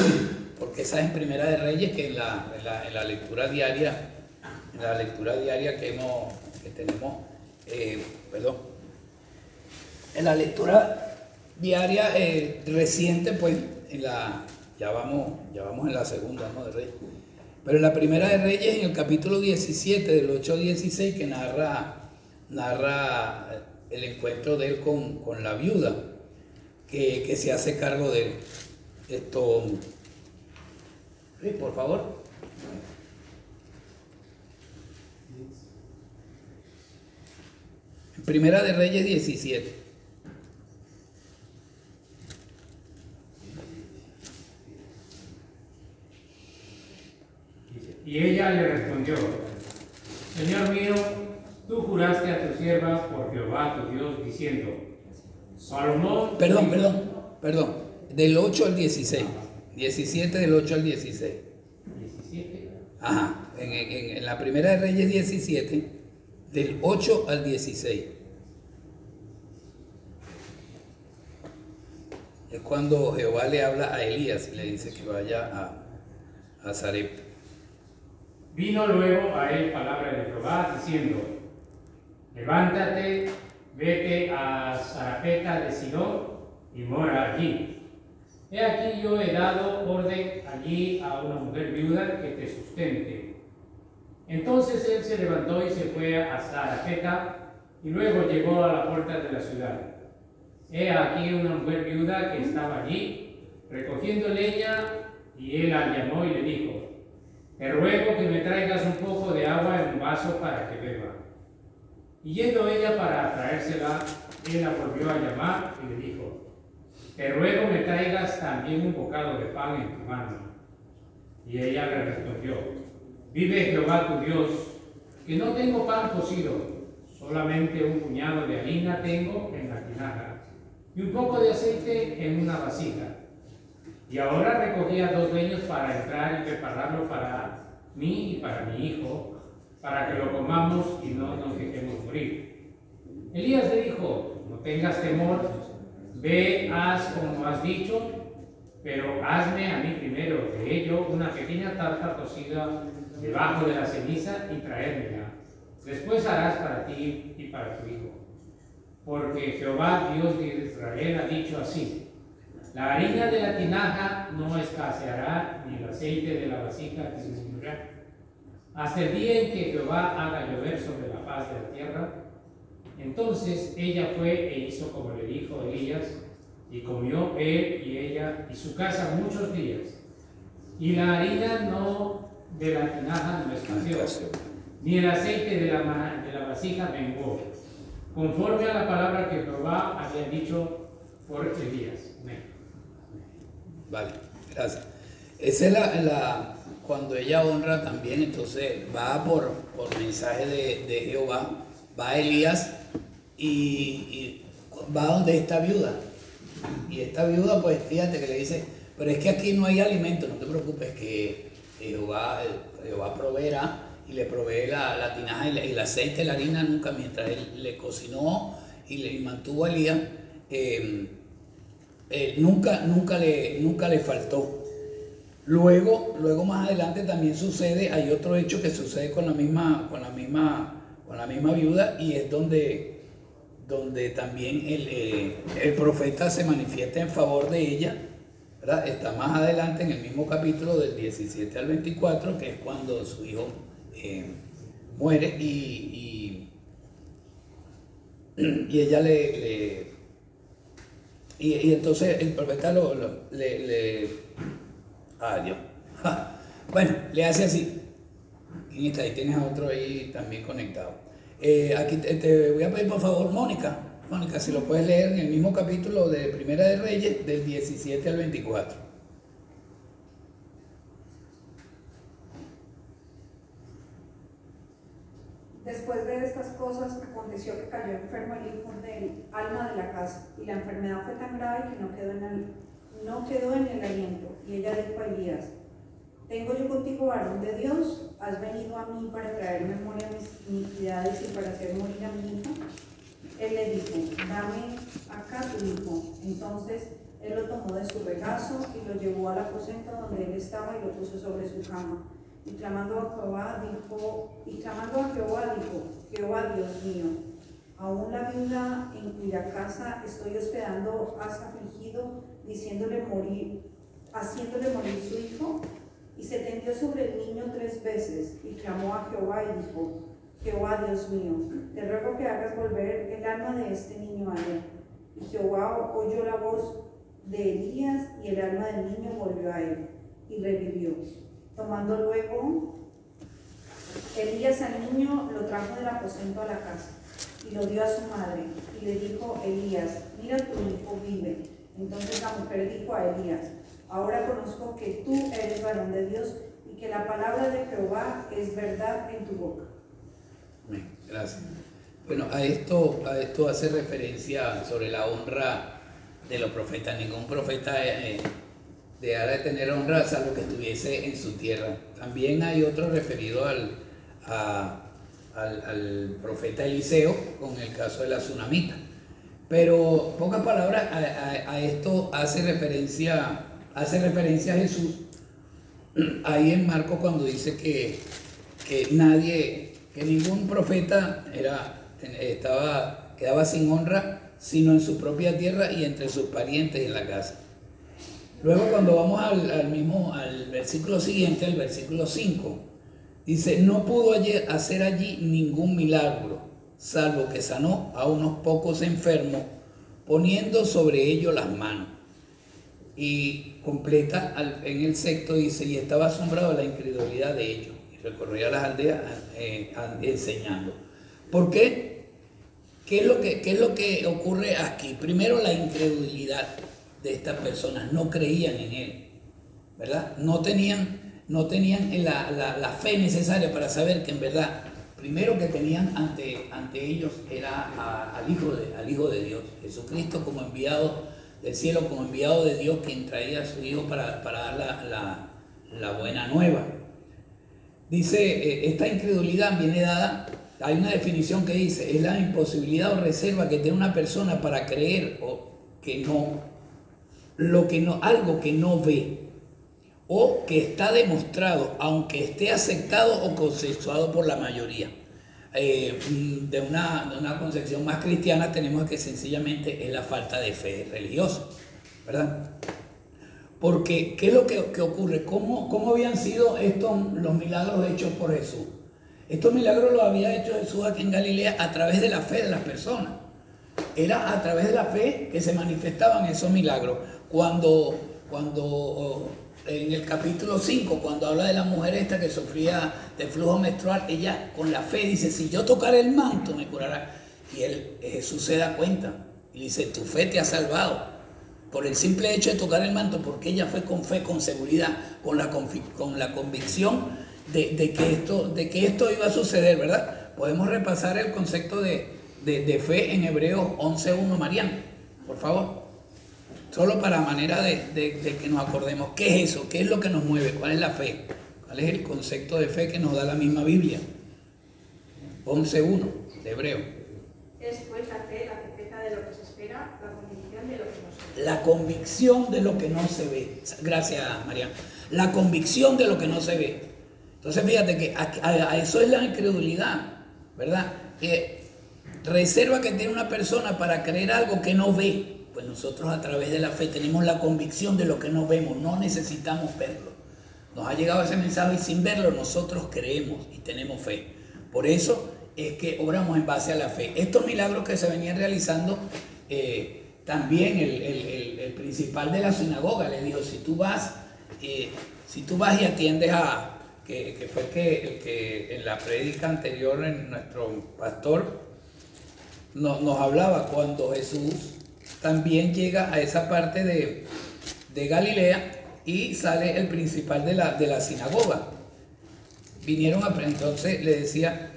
porque esa es en Primera de Reyes que en la, en la, en la lectura diaria, en la lectura diaria que, hemos, que tenemos, eh, perdón, en la lectura diaria eh, reciente, pues, en la, ya vamos, ya vamos en la segunda, ¿no? De Reyes. Pero en la primera de Reyes, en el capítulo 17, del 8 al 16, que narra, narra el encuentro de él con, con la viuda, que, se hace cargo de. Esto, por favor. Primera de Reyes 17. Dice, Y ella le respondió, Señor mío, tú juraste a tus siervas por Jehová tu Dios, diciendo, Salomón... Perdón, perdón, perdón. Del 8 al 16. 17 del 8 al 16. 17. Ajá. En, en- en la primera de Reyes 17, del 8 al 16. Es cuando Jehová le habla a Elías y le dice que vaya a, a Zarep. Vino luego a él palabra de Jehová, diciendo, levántate, vete a Zarapeta de Sidón y mora allí. He aquí yo he dado orden allí a una mujer viuda que te sustente. Entonces él se levantó y se fue a Zarapeta y luego llegó a la puerta de la ciudad. He aquí una mujer viuda que estaba allí recogiendo leña y él la llamó y le dijo, te ruego que me traigas un poco de agua en un vaso para que beba. Y yendo ella para traérsela, él la volvió a llamar y le dijo, te ruego me traigas también un bocado de pan en tu mano. Y ella le respondió, vive Jehová tu Dios, que no tengo pan cocido, solamente un puñado de harina tengo en la tinaja y un poco de aceite en una vasija. Y ahora recogía dos leños para entrar y prepararlo para mí y para mi hijo, para que lo comamos y no nos dejemos morir. Elías le dijo, no tengas temor, ve, haz como has dicho, pero hazme a mí primero de ello una pequeña tarta cocida debajo de la ceniza y traérmela. Después harás para ti y para tu hijo. Porque Jehová, Dios de Israel, ha dicho así, la harina de la tinaja no escaseará, ni el aceite de la vasija disminuirá, hasta el día en que Jehová haga llover sobre la faz de la tierra. Entonces ella fue e hizo como le dijo Elías, y comió él y ella y su casa muchos días. Y la harina no de la tinaja no escaseó, ni el aceite de la, de la vasija menguó, conforme a la palabra que Jehová había dicho por Elías. Amén. Vale, gracias. Esa es la, la- cuando ella honra también, entonces va por, por mensaje de, de Jehová, va Elías y, y va donde esta viuda. Y esta viuda, pues fíjate que le dice, pero es que aquí no hay alimento, no te preocupes, que Jehová, Jehová proveerá y le provee la, la tinaja y la- el aceite, la harina, nunca, mientras él le cocinó y le mantuvo a Elías. eh, eh, nunca, nunca, le, nunca le faltó. Luego, luego más adelante también sucede, hay otro hecho que sucede con la misma, con la misma, con la misma viuda y es donde, donde también el, eh, el profeta se manifiesta en favor de ella. Está más adelante en el mismo capítulo del 17 al 24, que es cuando su hijo eh, muere y, y, ella le- y, entonces el profeta le- ah, Dios. Bueno, le hace así. Y ahí tienes a otro ahí también conectado. Eh, aquí te, voy a pedir por favor, Mónica. Mónica, si lo puedes leer en el mismo capítulo de Primera de Reyes, del 17 al 24. Después de estas cosas, aconteció que cayó enfermo el hijo del alma de la casa, y la enfermedad fue tan grave que no quedó en el, no quedó en el aliento. Y ella dijo a Elías, ¿tengo yo contigo varón de Dios? ¿Has venido a mí para traer memoria de mis iniquidades y para hacer morir a mi hijo? Él le dijo, dame acá tu hijo. Entonces él lo tomó de su regazo y lo llevó al aposento donde él estaba y lo puso sobre su cama. Y clamando a Jehová, dijo, y clamando a Jehová, dijo, Jehová Dios mío, aún la viuda en cuya casa estoy hospedando has afligido, diciéndole morir, haciéndole morir su hijo. Y se tendió sobre el niño tres veces y clamó a Jehová y dijo, Jehová Dios mío, te ruego que hagas volver el alma de este niño a él. Y Jehová oyó la voz de Elías y el alma del niño volvió a él y revivió. Tomando luego Elías al niño, lo trajo del aposento a la casa y lo dio a su madre. Y le dijo Elías, mira tu hijo vive. Entonces la mujer dijo a Elías, ahora conozco que tú eres varón de Dios y que la palabra de Jehová es verdad en tu boca. Gracias. Bueno, a esto, a esto hace referencia sobre la honra de los profetas. Ningún profeta eh, dejara de tener honra salvo que estuviese en su tierra. También hay otro referido al, al, al profeta Eliseo con el caso de la tsunamita. Pero pocas palabras, a, esto hace referencia, hace referencia a Jesús <clears throat> ahí en Marcos cuando dice que, que nadie, que ningún profeta era, estaba, quedaba sin honra, sino en su propia tierra y entre sus parientes en la casa. Luego cuando vamos al, al mismo, al versículo siguiente, al versículo 5, dice, no pudo hacer allí ningún milagro, salvo que sanó a unos pocos enfermos, poniendo sobre ellos las manos. Y completa en el sexto, dice, y estaba asombrado de la incredulidad de ellos, y recorría las aldeas eh, enseñando. ¿Por qué? ¿Qué es, lo que, ¿Qué es lo que ocurre aquí? Primero la incredulidad de estas personas, no creían en Él, ¿verdad? No tenían, no tenían la, la, fe necesaria para saber que en verdad, primero que tenían ante, ante ellos era al, hijo de, al Hijo de Dios, Jesucristo como enviado del cielo, como enviado de Dios, quien traía a su Hijo para, para dar la, la, buena nueva. Dice, eh, esta incredulidad viene dada hay una definición que dice, es la imposibilidad o reserva que tiene una persona para creer o que no lo que no, algo que no ve o que está demostrado, aunque esté aceptado o consensuado por la mayoría. Eh, de, una, de, una, concepción más cristiana tenemos que sencillamente es la falta de fe religiosa, ¿verdad? Porque, ¿qué es lo que, que ocurre? ¿Cómo, ¿Cómo, habían sido estos los milagros hechos por Jesús? Estos milagros los había hecho Jesús aquí en Galilea a través de la fe de las personas. Era a través de la fe que se manifestaban esos milagros. Cuando, cuando en el capítulo 5, cuando habla de la mujer esta que sufría de flujo menstrual, ella con la fe dice, si yo tocar el manto me curará. Y él, Jesús se da cuenta y dice, tu fe te ha salvado. Por el simple hecho de tocar el manto, porque ella fue con fe, con seguridad, con la, con la convicción de, que esto, de que esto iba a suceder, ¿verdad? Podemos repasar el concepto de, de fe en Hebreos 11.1, Mariano, por favor. Solo para manera de, que nos acordemos qué es eso, qué es lo que nos mueve, cuál es la fe, cuál es el concepto de fe que nos da la misma Biblia. 11.1 de Hebreo. Es pues la fe, la certeza de lo que se espera, la convicción de lo que no se ve. La convicción de lo que no se ve. Gracias, María. La convicción de lo que no se ve. Entonces fíjate que a, eso es la incredulidad, ¿verdad? Que reserva que tiene una persona para creer algo que no ve. Pues nosotros a través de la fe tenemos la convicción de lo que no vemos, no necesitamos verlo. Nos ha llegado ese mensaje y sin verlo nosotros creemos y tenemos fe. Por eso es que obramos en base a la fe. Estos milagros que se venían realizando, eh, también el, principal de la sinagoga le dijo, si tú vas, eh, si tú vas y atiendes a, que, fue que, que en la prédica anterior en nuestro pastor nos, nos hablaba cuando Jesús también llega a esa parte de, Galilea y sale el principal de la, de la sinagoga. Vinieron a entonces le decía,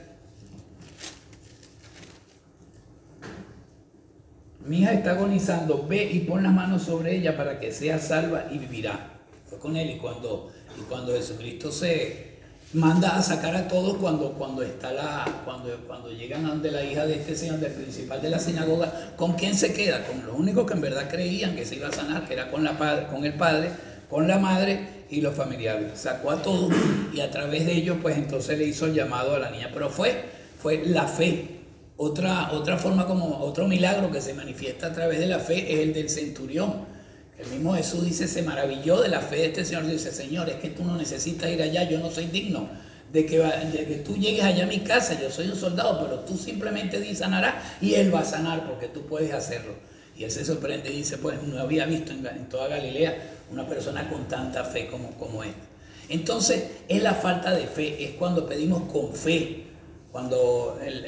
mi hija está agonizando, ve y pon las manos sobre ella para que sea salva y vivirá. Fue con él y cuando, y cuando Jesucristo se, manda a sacar a todos cuando, cuando, está la, cuando, cuando llegan ante la hija de este señor, del principal de la sinagoga, ¿con quién se queda? Con los únicos que en verdad creían que se iba a sanar, que era con, la padre, con el padre, con la madre y los familiares. Sacó a todos y a través de ellos, pues entonces le hizo el llamado a la niña. Pero fue, fue la fe. Otra, otra forma como otro milagro que se manifiesta a través de la fe es el del centurión el mismo Jesús dice, se maravilló de la fe de este Señor. Dice, Señor, es que tú no necesitas ir allá, yo no soy digno de que, que tú llegues allá a mi casa, yo soy un soldado, pero tú simplemente di sanará y Él va a sanar porque tú puedes hacerlo. Y él se sorprende y dice, pues no había visto en, toda Galilea una persona con tanta fe como, como esta. Entonces, es la falta de fe, es cuando pedimos con fe. Cuando el,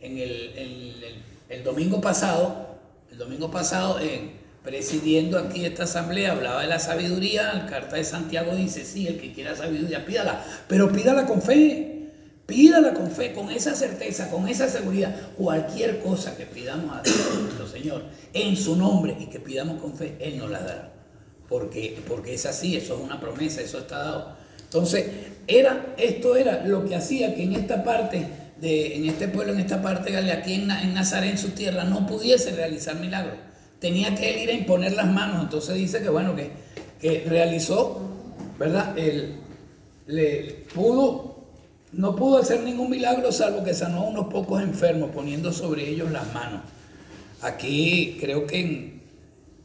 en el, el, domingo pasado, el domingo pasado en presidiendo aquí esta asamblea, hablaba de la sabiduría, la carta de Santiago dice, sí, el que quiera sabiduría, pídala, pero pídala con fe, pídala con fe, con esa certeza, con esa seguridad, cualquier cosa que pidamos a Dios, nuestro Señor, en su nombre y que pidamos con fe, Él nos la dará, porque, porque es así, eso es una promesa, eso está dado. Entonces, era, esto era lo que hacía que en esta parte, de, en este pueblo, en esta parte de aquí en, en Nazaret, en su tierra, no pudiese realizar milagros tenía que él ir a imponer las manos. Entonces dice que bueno, que, realizó, ¿verdad? Él le pudo no pudo hacer ningún milagro salvo que sanó a unos pocos enfermos poniendo sobre ellos las manos. Aquí creo que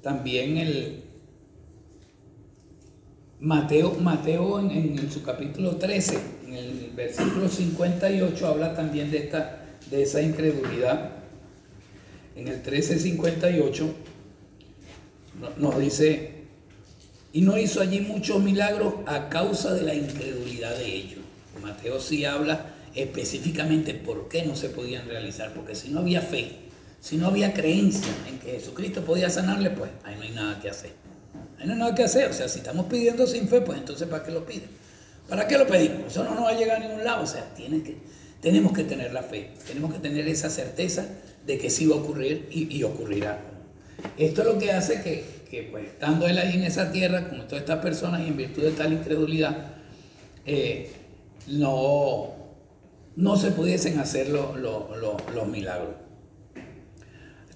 también el Mateo, Mateo en, en, su capítulo 13, en el versículo 58, habla también de, esta, de esa incredulidad. En el 13:58 nos dice, y no hizo allí muchos milagros a causa de la incredulidad de ellos. Mateo sí habla específicamente por qué no se podían realizar, porque si no había fe, si no había creencia en que Jesucristo podía sanarle, pues ahí no hay nada que hacer. Ahí no hay nada que hacer. O sea, si estamos pidiendo sin fe, pues entonces ¿para qué lo piden? ¿Para qué lo pedimos? Eso no nos va a llegar a ningún lado. O sea, tiene que, tenemos que tener la fe, tenemos que tener esa certeza de que sí va a ocurrir y, ocurrirá. Esto es lo que hace que, que, pues, estando él ahí en esa tierra, con todas estas personas y en virtud de tal incredulidad, eh, no, no se pudiesen hacer los milagros.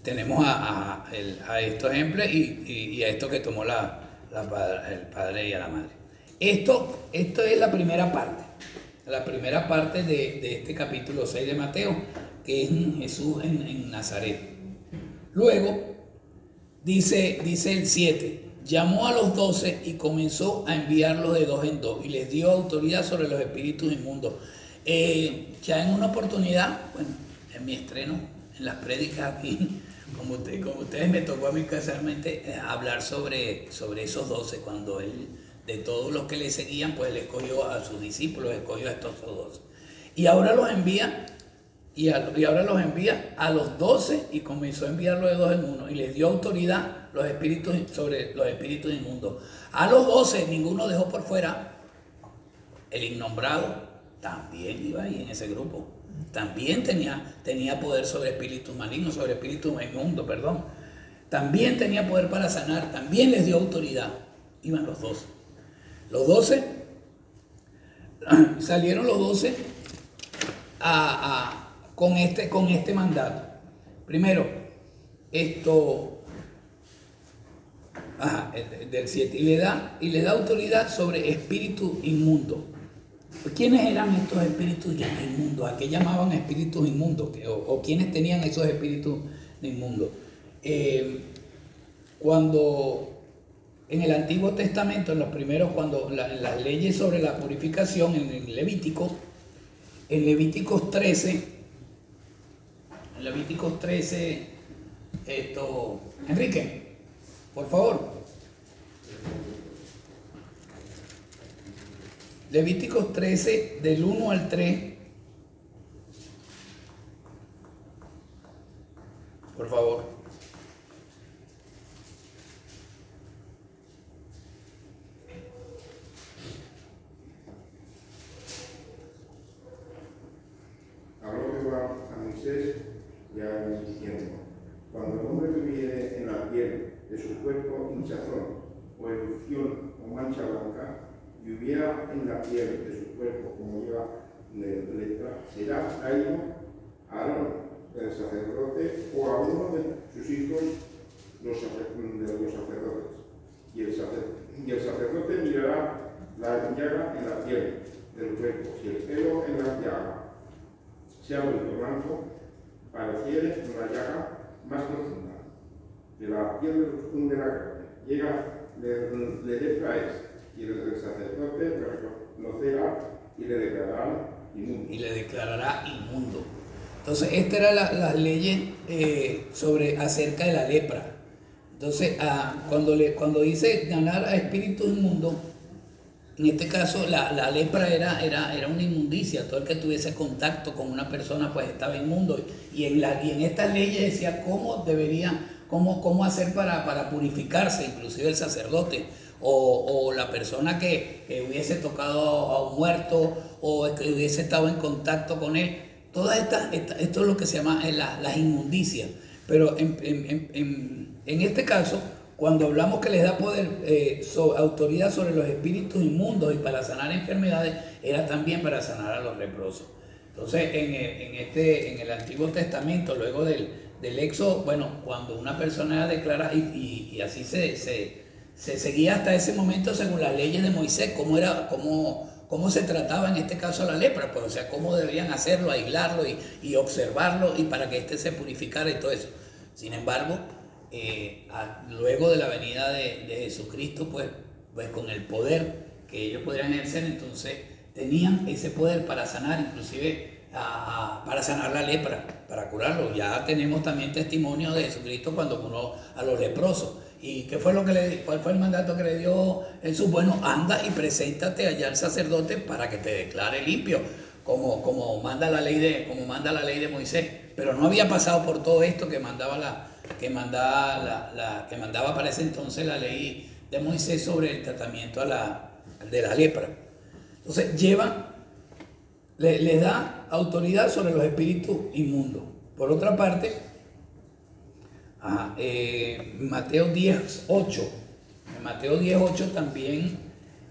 Tenemos a, estos ejemplos y, a esto que tomó la, el padre y a la madre. Esto, esto es la primera parte, la primera parte de, este capítulo 6 de Mateo, que es Jesús en, Nazaret. Luego, dice, dice el 7, llamó a los doce y comenzó a enviarlos de dos en dos y les dio autoridad sobre los espíritus inmundos. Eh, ya en una oportunidad, bueno, en mi estreno, en las prédicas aquí, <laughs> como, como ustedes me tocó a mí casualmente eh, hablar sobre, sobre esos doce, cuando él, de todos los que le seguían, pues él escogió a sus discípulos, escogió a estos doce. Y ahora los envía y, ahora los envía a los doce y comenzó a enviarlos de dos en uno y les dio autoridad los espíritus, sobre los espíritus inmundos. A los doce ninguno dejó por fuera. El innombrado también iba ahí en ese grupo. También tenía, tenía poder sobre espíritus malignos, sobre espíritus inmundos, perdón. También tenía poder para sanar, también les dio autoridad. Iban los doce. Los doce, <clears throat> salieron los doce a con este, con este mandato. Primero, esto, del 7, y le, da, y le da autoridad sobre espíritu inmundo. ¿Quiénes eran estos espíritus inmundos? ¿A qué llamaban espíritus inmundos? ¿O, o quiénes tenían esos espíritus inmundos? Eh, cuando en el Antiguo Testamento, en los primeros, cuando las leyes sobre la purificación, en Levítico, en Levíticos 13, Levíticos 13, esto, Enrique, por favor. Levíticos 13, del 1 al 3. Por favor. Habló a Moisés ya diciendo, cuando el hombre tuviere en la piel de su cuerpo hinchazón o erupción o mancha blanca, y hubiera en la piel de su cuerpo como lleva letra, será traído a Aarón, el sacerdote, o a uno de sus hijos, los, de los sacerdotes. Y el, y el sacerdote mirará la llaga en la piel del cuerpo. Si el pelo en la llaga se ha vuelto blanco, pareciere una llaga más profunda, de la piel de la carne. Llega, le, le traes y el sacerdote lo será y le declarará inmundo. Y le declarará inmundo. Entonces, estas eran las leyes eh, sobre, acerca de la lepra. Entonces, ah, cuando, le, cuando dice ganar a espíritus inmundos, en este caso, la, lepra era, era, era, una inmundicia. Todo el que tuviese contacto con una persona, pues estaba inmundo. Y en, la, y en estas leyes decía cómo debería, cómo, cómo hacer para, para purificarse, inclusive el sacerdote. O, la persona que, hubiese tocado a un muerto o que hubiese estado en contacto con él. Todas estas, esto es lo que se llama eh, las inmundicias. Pero en, en, en este caso, cuando hablamos que les da poder, eh, autoridad sobre los espíritus inmundos y para sanar enfermedades, era también para sanar a los leprosos. Entonces, en, este, el Antiguo Testamento, luego del, del éxodo, bueno, cuando una persona declara, y, y, así se, se, se, seguía hasta ese momento según las leyes de Moisés, cómo, era, cómo, se trataba en este caso la lepra, pues, o sea, cómo debían hacerlo, aislarlo y, observarlo y para que éste se purificara y todo eso. Sin embargo, eh, luego de la venida de, Jesucristo, pues, pues con el poder que ellos podrían ejercer, entonces tenían ese poder para sanar, inclusive para sanar la lepra, para curarlo. Ya tenemos también testimonio de Jesucristo cuando curó a los leprosos. ¿Y qué fue lo que le cuál fue el mandato que le dio Jesús? Bueno, anda y preséntate allá al sacerdote para que te declare limpio, como, como, manda la ley de, como manda la ley de Moisés. Pero no había pasado por todo esto que mandaba la, que mandaba la, que mandaba para ese entonces la ley de Moisés sobre el tratamiento de la lepra. Entonces lleva, le, da autoridad sobre los espíritus inmundos. Por otra parte, eh, Mateo 10, 8. En Mateo 10, 8 también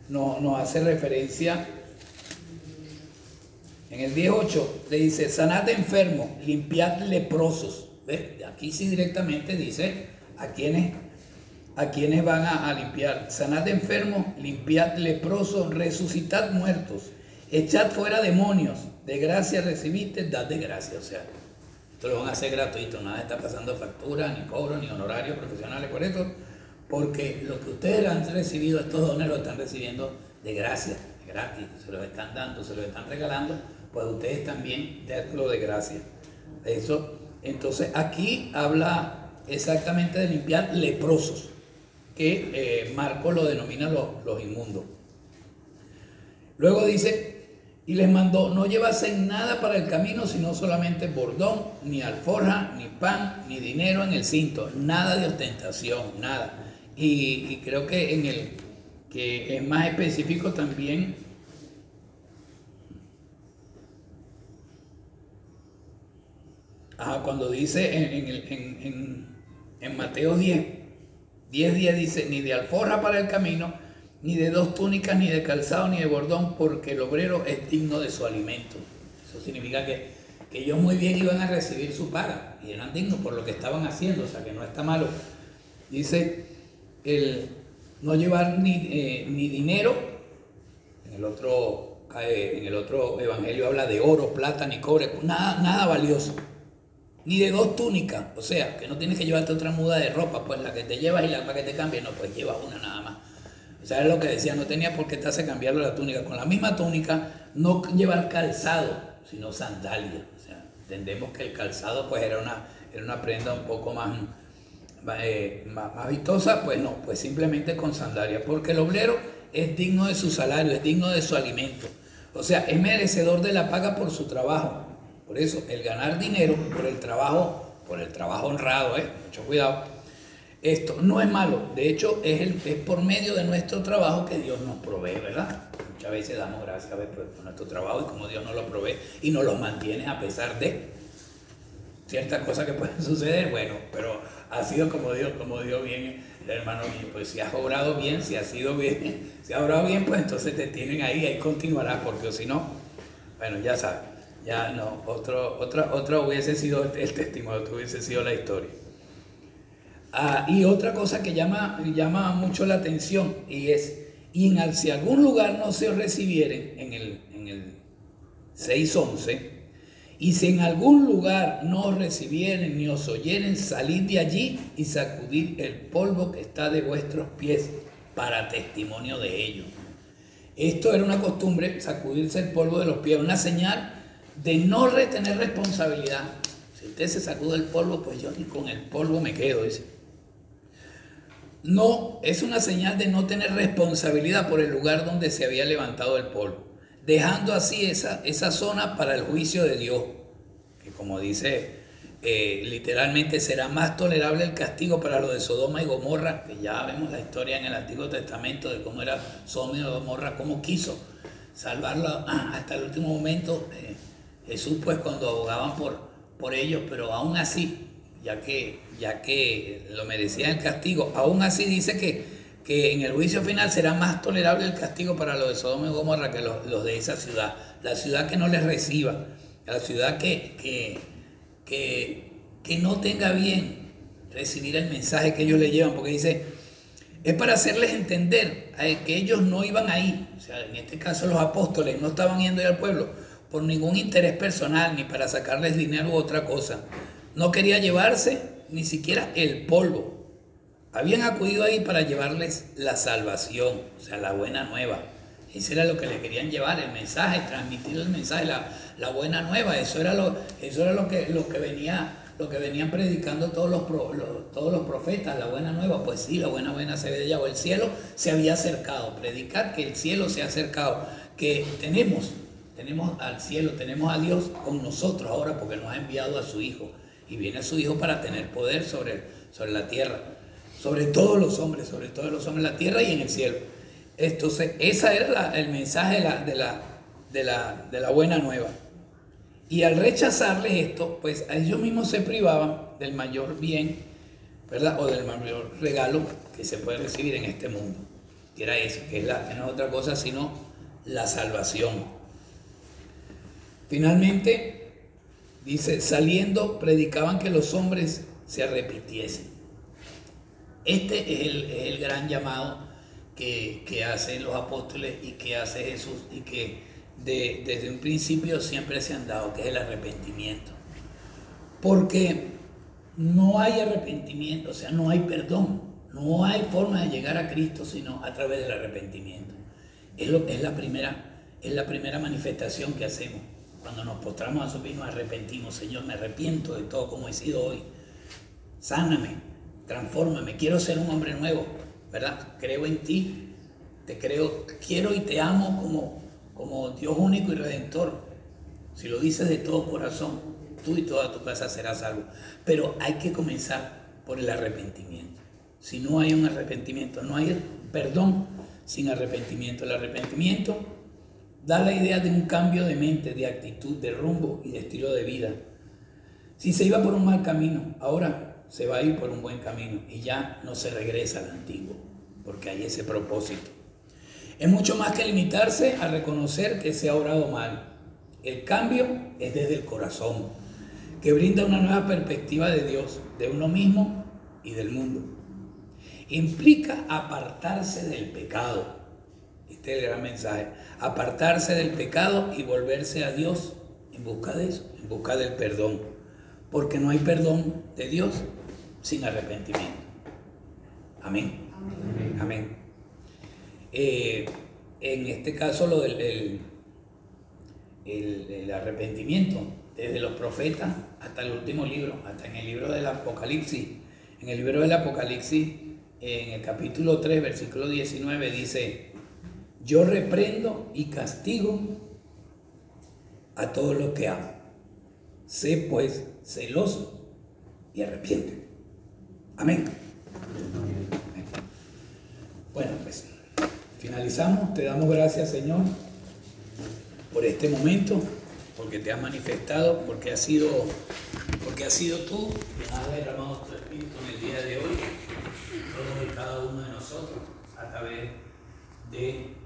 nos, hace referencia. En el 10, 8 le dice, sanad enfermos, limpiad leprosos. Aquí sí directamente dice a quienes, a quienes van a, limpiar. Sanad enfermos, limpiad leprosos, resucitad muertos, echad fuera demonios, de gracia recibiste, dad de gracia. O sea, esto lo van a hacer gratuito, nada está pasando factura, ni cobro, ni honorarios profesionales por esto, porque lo que ustedes han recibido, estos dones los están recibiendo de gracia, gratis, se los están dando, se los están regalando, pues ustedes también denlo de gracia. Eso, entonces aquí habla exactamente de limpiar leprosos, que eh, Marco lo denomina los, inmundos. Luego dice, y les mandó, no llevasen nada para el camino, sino solamente bordón, ni alforja, ni pan, ni dinero en el cinto, nada de ostentación, nada. Y, creo que en el que es más específico también, cuando dice en, Mateo 10, 10, 10 dice, ni de alforja para el camino, ni de dos túnicas, ni de calzado, ni de bordón, porque el obrero es digno de su alimento. Eso significa que, ellos muy bien iban a recibir su paga y eran dignos por lo que estaban haciendo, o sea que no está malo. Dice el no llevar ni, eh, ni dinero, en el, otro, eh, en el otro evangelio habla de oro, plata, ni cobre, nada, nada valioso. Ni de dos túnicas, o sea, que no tienes que llevarte otra muda de ropa, pues la que te llevas y la para que te cambie, no, pues llevas una nada más. ¿Sabes lo que decía? No tenía por qué estarse cambiando la túnica. Con la misma túnica, no llevar calzado, sino sandalia. O sea, entendemos que el calzado pues era una, era una prenda un poco más, eh, más, vistosa. Pues no, pues simplemente con sandalia. Porque el obrero es digno de su salario, es digno de su alimento. O sea, es merecedor de la paga por su trabajo. Por eso, el ganar dinero por el trabajo, por el trabajo honrado, ¿eh? mucho cuidado esto no es malo, de hecho es, el, es por medio de nuestro trabajo que Dios nos provee, ¿verdad? Muchas veces damos gracias por nuestro trabajo y como Dios nos lo provee y nos lo mantiene a pesar de ciertas cosas que pueden <laughs> suceder, bueno, pero ha sido como Dios, como Dios bien, hermano mío, pues si has obrado bien, si has sido bien, <laughs> si has obrado bien, pues entonces te tienen ahí, ahí continuará, porque si no, bueno, ya sabes, ya no, otro, otra, otra hubiese sido el testimonio, hubiese sido la historia. Ah, y otra cosa que llama, llama mucho la atención y es, y en, si algún lugar no se recibieren, en el, en el 6.11, y si en algún lugar no recibieren ni os oyeren, salid de allí y sacudid el polvo que está de vuestros pies para testimonio de ello. Esto era una costumbre, sacudirse el polvo de los pies, una señal de no retener responsabilidad. Si usted se sacude el polvo, pues yo ni con el polvo me quedo, dice. No, es una señal de no tener responsabilidad por el lugar donde se había levantado el polvo, dejando así esa, esa zona para el juicio de Dios, que como dice eh, literalmente será más tolerable el castigo para lo de Sodoma y Gomorra, que ya vemos la historia en el Antiguo Testamento de cómo era Sodoma y Gomorra, cómo quiso salvarlo hasta el último momento. Eh, Jesús pues cuando abogaban por, por ellos, pero aún así ya que, ya que lo merecía el castigo. Aún así dice que, que en el juicio final será más tolerable el castigo para los de Sodoma y Gomorra que los, de esa ciudad. La ciudad que no les reciba, la ciudad que, que, que, que no tenga bien recibir el mensaje que ellos le llevan, porque dice, es para hacerles entender eh, que ellos no iban ahí, o sea, en este caso los apóstoles no estaban yendo al pueblo por ningún interés personal ni para sacarles dinero u otra cosa. No quería llevarse ni siquiera el polvo. Habían acudido ahí para llevarles la salvación, o sea, la buena nueva. Eso era lo que le querían llevar, el mensaje, transmitir el mensaje, la, la buena nueva. Eso era lo, eso era lo que, lo que venía lo que venían predicando todos los, todos los profetas, la buena nueva, pues sí, la buena buena se había llegado, el cielo se había acercado, predicar que el cielo se ha acercado, que tenemos, tenemos al cielo, tenemos a Dios con nosotros ahora porque nos ha enviado a su Hijo y viene a su Hijo para tener poder sobre, sobre la tierra, sobre todos los hombres, sobre todos los hombres en la tierra y en el cielo. Entonces, ese era el mensaje de la, de la, de la, de la buena nueva. Y al rechazarles esto, pues a ellos mismos se privaban del mayor bien, ¿verdad? O del mayor regalo que se puede recibir en este mundo. Que era eso, que, es la, que no es otra cosa sino la salvación. Finalmente, dice, saliendo, predicaban que los hombres se arrepintiesen. Este es el, gran llamado que, hacen los apóstoles y que hace Jesús y que desde un principio siempre se han dado, que es el arrepentimiento. Porque no hay arrepentimiento, o sea, no hay perdón, no hay forma de llegar a Cristo sino a través del arrepentimiento. Es, la, primera, es la primera manifestación que hacemos. Cuando nos postramos a su nos arrepentimos. Señor, me arrepiento de todo como he sido hoy. Sáname, transfórmame, quiero ser un hombre nuevo, ¿verdad? Creo en ti, te creo, quiero y te amo como, como Dios único y redentor. Si lo dices de todo corazón, tú y toda tu casa serás salvo. Pero hay que comenzar por el arrepentimiento. Si no hay un arrepentimiento, no hay perdón sin arrepentimiento. El arrepentimiento da la idea de un cambio de mente, de actitud, de rumbo y de estilo de vida. Si se iba por un mal camino, ahora se va a ir por un buen camino y ya no se regresa al antiguo, porque hay ese propósito. Es mucho más que limitarse a reconocer que se ha obrado mal. El cambio es desde el corazón, que brinda una nueva perspectiva de Dios, de uno mismo y del mundo. Implica apartarse del pecado. Este es el gran mensaje. Apartarse del pecado y volverse a Dios en busca de eso, en busca del perdón. Porque no hay perdón de Dios sin arrepentimiento. Amén. Amén. Amén. Eh, en este caso, lo del el, el, arrepentimiento, desde los profetas hasta el último libro, hasta en el libro del Apocalipsis. En el libro del Apocalipsis, en el capítulo 3, versículo 19, dice, yo reprendo y castigo a todos los que amo. Sé pues celoso y arrepiente. Amén. Bueno, pues Finalizamos, te damos gracias Señor por este momento, porque te has manifestado, porque has sido, porque has sido tú quien has derramado tu espíritu en el día de hoy, todos y cada uno de nosotros, a través de